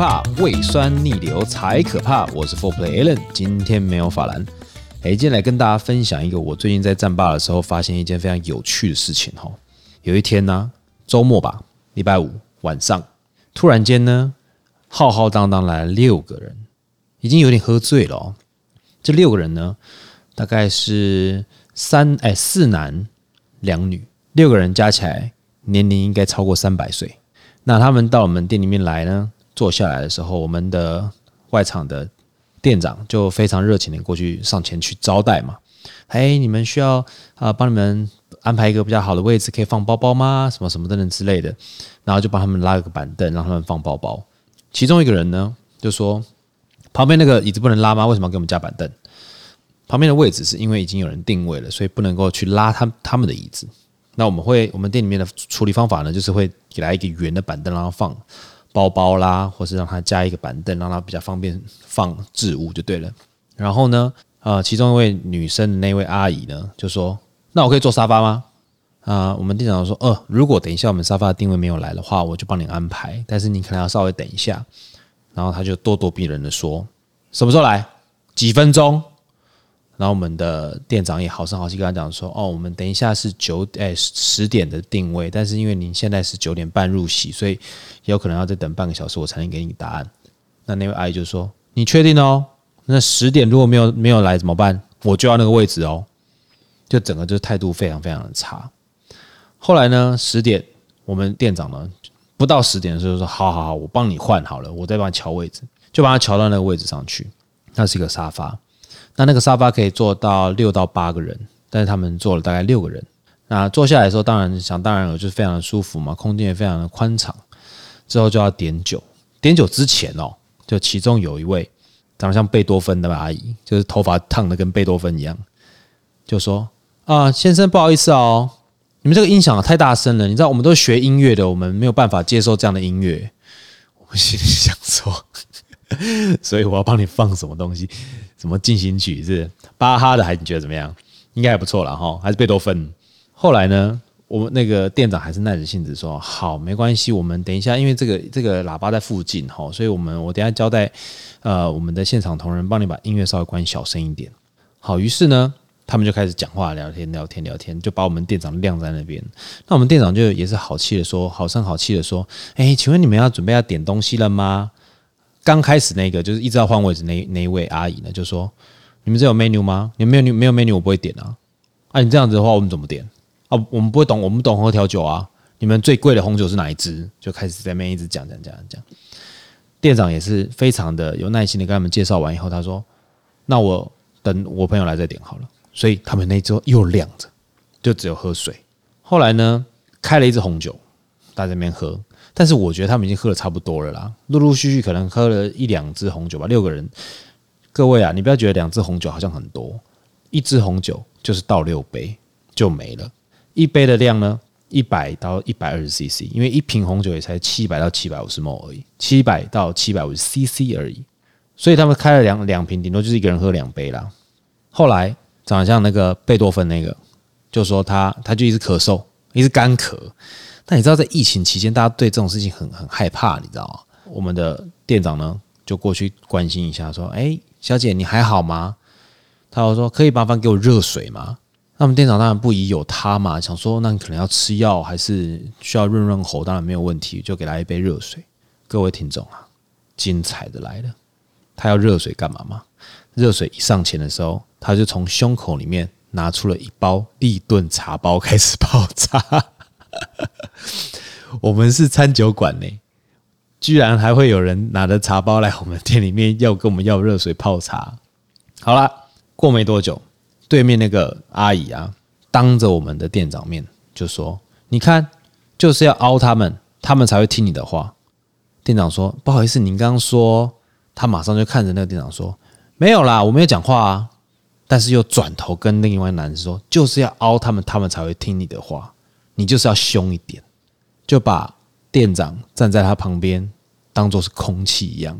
怕，胃酸逆流才可怕。我是 Four Play Allen，今天没有法兰。哎，今天来跟大家分享一个我最近在战霸的时候发现一件非常有趣的事情哈。有一天呢，周末吧，礼拜五晚上，突然间呢，浩浩荡荡来了六个人，已经有点喝醉了哦。这六个人呢，大概是三哎四男两女，六个人加起来年龄应该超过三百岁。那他们到我们店里面来呢，坐下来的时候，我们的外场的店长就非常热情的过去上前去招待嘛。哎，你们需要啊，帮你们安排一个比较好的位置，可以放包包吗？什么什么等等之类的。然后就帮他们拉了个板凳，让他们放包包。其中一个人呢，就说旁边那个椅子不能拉吗？为什么要给我们加板凳？旁边的位置是因为已经有人定位了，所以不能够去拉他他们的椅子。那我们会，我们店里面的处理方法呢，就是会给他一个圆的板凳，让他放包包啦，或是让他加一个板凳，让他比较方便放置物就对了。然后呢，呃，其中一位女生的那位阿姨呢，就说：“那我可以坐沙发吗？”啊、我们店长说：“呃，如果等一下我们沙发的定位没有来的话，我就帮你安排，但是你可能要稍微等一下。”然后他就咄咄逼人的说：“什么时候来？几分钟？”然后我们的店长也好声好气跟他讲说：“哦，我们等一下是九哎十点的定位，但是因为您现在是九点半入席，所以有可能要再等半个小时，我才能给你答案。”那那位阿姨就说：“你确定哦？那十点如果没有没有来怎么办？我就要那个位置哦。”就整个就是态度非常非常的差。后来呢，十点我们店长呢不到十点的时候说：“好好好，我帮你换好了，我再帮你乔位置，就把他乔到那个位置上去。那是一个沙发。”那那个沙发可以坐到六到八个人，但是他们坐了大概六个人。那坐下来的时候，当然想当然了，就是非常的舒服嘛，空间也非常的宽敞。之后就要点酒，点酒之前哦，就其中有一位长得像贝多芬的阿姨，就是头发烫的跟贝多芬一样，就说：“啊，先生，不好意思哦，你们这个音响太大声了，你知道我们都是学音乐的，我们没有办法接受这样的音乐。”我心里想说，所以我要帮你放什么东西？什么进行曲是巴哈的，还你觉得怎么样？应该还不错了哈，还是贝多芬。后来呢，我们那个店长还是耐着性子说：“好，没关系，我们等一下，因为这个这个喇叭在附近哈，所以我们我等一下交代呃我们的现场同仁帮你把音乐稍微关小声一点。”好，于是呢，他们就开始讲话、聊天、聊天、聊天，就把我们店长晾在那边。那我们店长就也是好气的说：“好声好气的说，哎，请问你们要准备要点东西了吗？”刚开始那个就是一直要换位置那那一位阿姨呢，就说：“你们这有 menu 吗？你们没有没有 menu，我不会点啊！啊，你这样子的话，我们怎么点啊？我们不会懂，我们不懂喝调酒啊！你们最贵的红酒是哪一支？就开始在那边一直讲讲讲讲。店长也是非常的有耐心的跟他们介绍完以后，他说：‘那我等我朋友来再点好了。’所以他们那桌又亮着，就只有喝水。后来呢，开了一支红酒，大家在那边喝。”但是我觉得他们已经喝的差不多了啦，陆陆续续可能喝了一两支红酒吧，六个人。各位啊，你不要觉得两支红酒好像很多，一支红酒就是倒六杯就没了，一杯的量呢，一百到一百二十 CC，因为一瓶红酒也才七百到七百五十 ml 而已，七百到七百五十 CC 而已，所以他们开了两两瓶，顶多就是一个人喝两杯啦。后来长得像那个贝多芬那个，就说他他就一直咳嗽，一直干咳。那你知道，在疫情期间，大家对这种事情很很害怕，你知道吗？我们的店长呢，就过去关心一下，说：“哎，小姐，你还好吗？”他就说：“可以麻烦给我热水吗？”那我们店长当然不疑有他嘛，想说：“那你可能要吃药，还是需要润润喉？当然没有问题，就给他一杯热水。”各位听众啊，精彩的来了！他要热水干嘛吗？热水一上前的时候，他就从胸口里面拿出了一包立顿茶包，开始泡茶。我们是餐酒馆呢，居然还会有人拿着茶包来我们店里面要跟我们要热水泡茶。好了，过没多久，对面那个阿姨啊，当着我们的店长面就说：“你看，就是要凹他们，他们才会听你的话。”店长说：“不好意思，您刚刚说。”他马上就看着那个店长说：“没有啦，我没有讲话啊。”但是又转头跟另外一个男人说：“就是要凹他们，他们才会听你的话。”你就是要凶一点，就把店长站在他旁边当做是空气一样。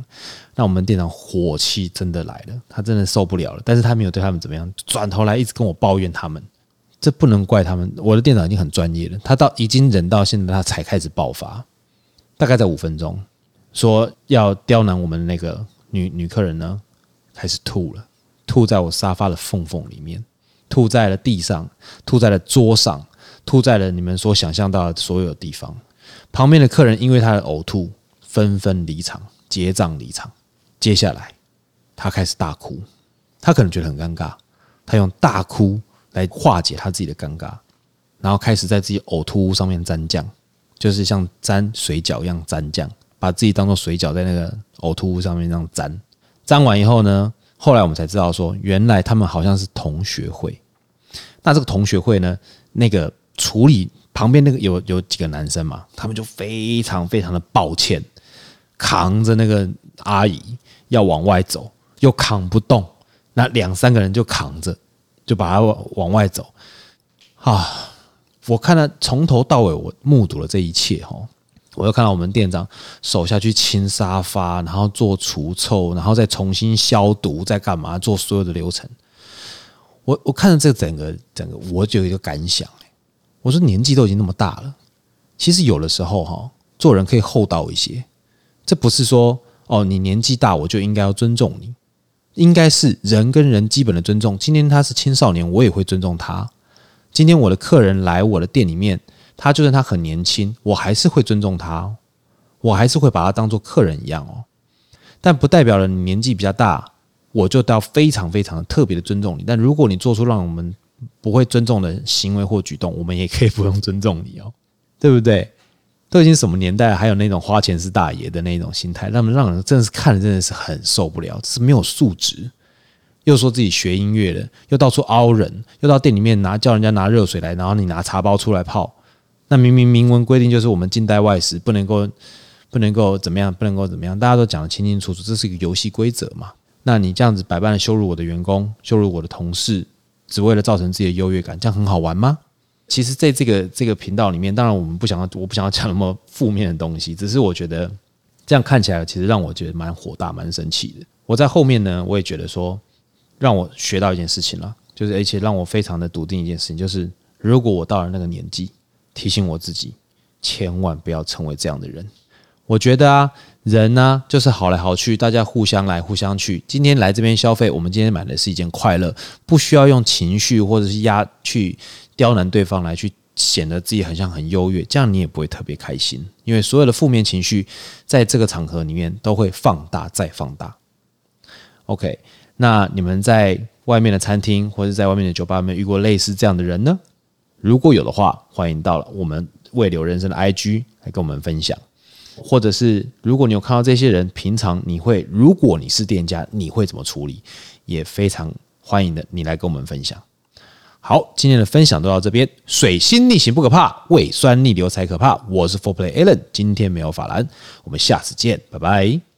那我们店长火气真的来了，他真的受不了了。但是他没有对他们怎么样，转头来一直跟我抱怨他们。这不能怪他们，我的店长已经很专业了，他到已经忍到现在，他才开始爆发。大概在五分钟，说要刁难我们那个女女客人呢，开始吐了，吐在我沙发的缝缝里面，吐在了地上，吐在了桌上，吐在了你们所想象到的所有地方。旁边的客人因为他的呕吐，纷纷离场，结账离场。接下来，他开始大哭，他可能觉得很尴尬，他用大哭来化解他自己的尴尬，然后开始在自己呕吐物上面沾酱，就是像沾水饺一样沾酱，把自己当做水饺在那个呕吐物上面这样沾。沾完以后呢，后来我们才知道说，原来他们好像是同学会。那这个同学会呢，那个处理旁边那个有有几个男生嘛，他们就非常非常的抱歉，扛着那个阿姨。要往外走，又扛不动，那两三个人就扛着，就把他往往外走。啊！我看了从头到尾，我目睹了这一切哈。我又看到我们店长手下去清沙发，然后做除臭，然后再重新消毒，再干嘛做所有的流程。我我看了这整个整个，我就有一个感想，我说年纪都已经那么大了，其实有的时候哈，做人可以厚道一些。这不是说。哦，你年纪大，我就应该要尊重你，应该是人跟人基本的尊重。今天他是青少年，我也会尊重他。今天我的客人来我的店里面，他就算他很年轻，我还是会尊重他，我还是会把他当做客人一样哦。但不代表了你年纪比较大，我就要非常非常特别的尊重你。但如果你做出让我们不会尊重的行为或举动，我们也可以不用尊重你哦，对不对？都已经什么年代，还有那种花钱是大爷的那种心态，那么让人真的是看着真的是很受不了，是没有素质。又说自己学音乐的，又到处凹人，又到店里面拿叫人家拿热水来，然后你拿茶包出来泡。那明明明文规定就是我们近代外食，不能够不能够怎么样，不能够怎么样，大家都讲得清清楚楚，这是一个游戏规则嘛。那你这样子百般的羞辱我的员工，羞辱我的同事，只为了造成自己的优越感，这样很好玩吗？其实，在这个这个频道里面，当然我们不想要，我不想要讲那么负面的东西。只是我觉得这样看起来，其实让我觉得蛮火大、蛮生气的。我在后面呢，我也觉得说，让我学到一件事情了，就是而且让我非常的笃定一件事情，就是如果我到了那个年纪，提醒我自己，千万不要成为这样的人。我觉得啊，人呢，就是好来好去，大家互相来互相去。今天来这边消费，我们今天买的是一件快乐，不需要用情绪或者是压去。刁难对方来去显得自己很像很优越，这样你也不会特别开心，因为所有的负面情绪在这个场合里面都会放大再放大。OK，那你们在外面的餐厅或者在外面的酒吧有没有遇过类似这样的人呢？如果有的话，欢迎到了我们未留人生的 IG 来跟我们分享，或者是如果你有看到这些人，平常你会，如果你是店家，你会怎么处理？也非常欢迎的，你来跟我们分享。好，今天的分享都到这边。水星逆行不可怕，胃酸逆流才可怕。我是 For Play Allen，今天没有法兰，我们下次见，拜拜。